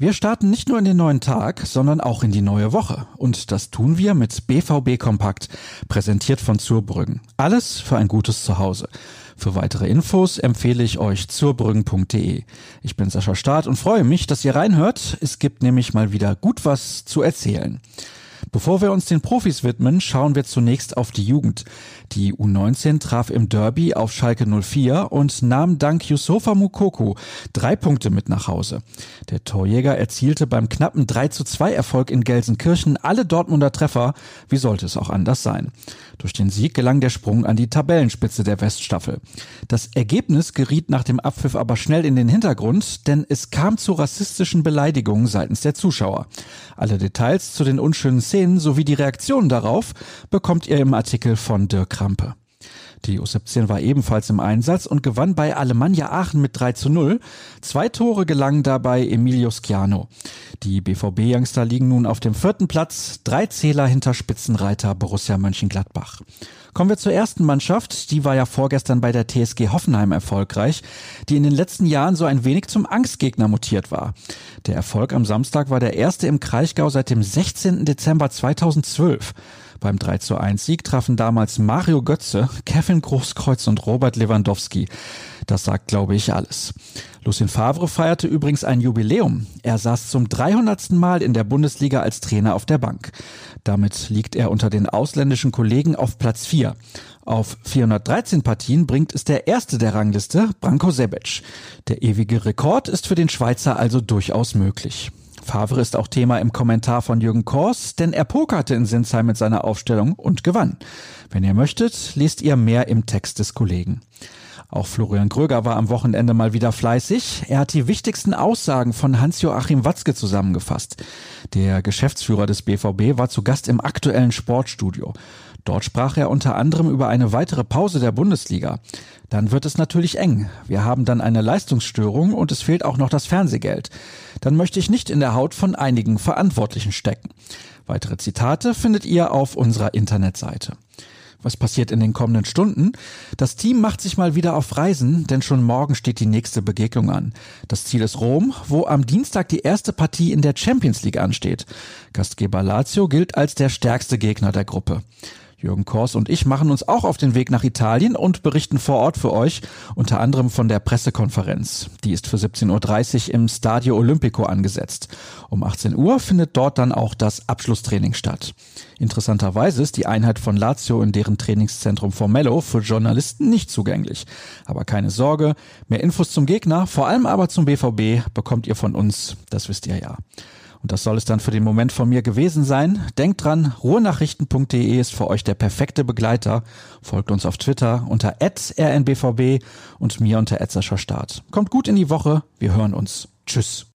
Wir starten nicht nur in den neuen Tag, sondern auch in die neue Woche. Und das tun wir mit BVB Kompakt, präsentiert von Zurbrüggen. Alles für ein gutes Zuhause. Für weitere Infos empfehle ich euch zurbrüggen.de. Ich bin Sascha Staat und freue mich, dass ihr reinhört. Es gibt nämlich mal wieder gut was zu erzählen. Bevor wir uns den Profis widmen, schauen wir zunächst auf die Jugend. Die U19 traf im Derby auf Schalke 04 und nahm dank Yusufa Mukoko drei Punkte mit nach Hause. Der Torjäger erzielte beim knappen 3 zu 2 Erfolg in Gelsenkirchen alle Dortmunder Treffer. Wie sollte es auch anders sein? Durch den Sieg gelang der Sprung an die Tabellenspitze der Weststaffel. Das Ergebnis geriet nach dem Abpfiff aber schnell in den Hintergrund, denn es kam zu rassistischen Beleidigungen seitens der Zuschauer. Alle Details zu den unschönen Szenen sowie die Reaktionen darauf bekommt ihr im Artikel von Dirk Krampe. Die U17 war ebenfalls im Einsatz und gewann bei Alemannia Aachen mit 3 zu 0. Zwei Tore gelangen dabei Emilio Schiano. Die BVB-Youngster liegen nun auf dem vierten Platz, drei Zähler hinter Spitzenreiter Borussia Mönchengladbach. Kommen wir zur ersten Mannschaft. Die war ja vorgestern bei der TSG Hoffenheim erfolgreich, die in den letzten Jahren so ein wenig zum Angstgegner mutiert war. Der Erfolg am Samstag war der erste im Kraichgau seit dem 16. Dezember 2012. Beim 3 zu 1 Sieg trafen damals Mario Götze, Kevin Großkreuz und Robert Lewandowski. Das sagt, glaube ich, alles. Lucien Favre feierte übrigens ein Jubiläum. Er saß zum 300. Mal in der Bundesliga als Trainer auf der Bank. Damit liegt er unter den ausländischen Kollegen auf Platz 4. Auf 413 Partien bringt es der erste der Rangliste, Branko Sebec. Der ewige Rekord ist für den Schweizer also durchaus möglich. Favre ist auch Thema im Kommentar von Jürgen Kors, denn er pokerte in Sinsheim mit seiner Aufstellung und gewann. Wenn ihr möchtet, lest ihr mehr im Text des Kollegen. Auch Florian Gröger war am Wochenende mal wieder fleißig. Er hat die wichtigsten Aussagen von Hans-Joachim Watzke zusammengefasst. Der Geschäftsführer des BVB war zu Gast im aktuellen Sportstudio. Dort sprach er unter anderem über eine weitere Pause der Bundesliga. Dann wird es natürlich eng. Wir haben dann eine Leistungsstörung und es fehlt auch noch das Fernsehgeld. Dann möchte ich nicht in der Haut von einigen Verantwortlichen stecken. Weitere Zitate findet ihr auf unserer Internetseite. Was passiert in den kommenden Stunden? Das Team macht sich mal wieder auf Reisen, denn schon morgen steht die nächste Begegnung an. Das Ziel ist Rom, wo am Dienstag die erste Partie in der Champions League ansteht. Gastgeber Lazio gilt als der stärkste Gegner der Gruppe. Jürgen Kors und ich machen uns auch auf den Weg nach Italien und berichten vor Ort für euch, unter anderem von der Pressekonferenz. Die ist für 17.30 Uhr im Stadio Olimpico angesetzt. Um 18 Uhr findet dort dann auch das Abschlusstraining statt. Interessanterweise ist die Einheit von Lazio in deren Trainingszentrum Formello für Journalisten nicht zugänglich. Aber keine Sorge, mehr Infos zum Gegner, vor allem aber zum BVB, bekommt ihr von uns, das wisst ihr ja. Und das soll es dann für den Moment von mir gewesen sein. Denkt dran, ruhenachrichten.de ist für euch der perfekte Begleiter. Folgt uns auf Twitter unter rnbvb und mir unter Start. Kommt gut in die Woche. Wir hören uns. Tschüss.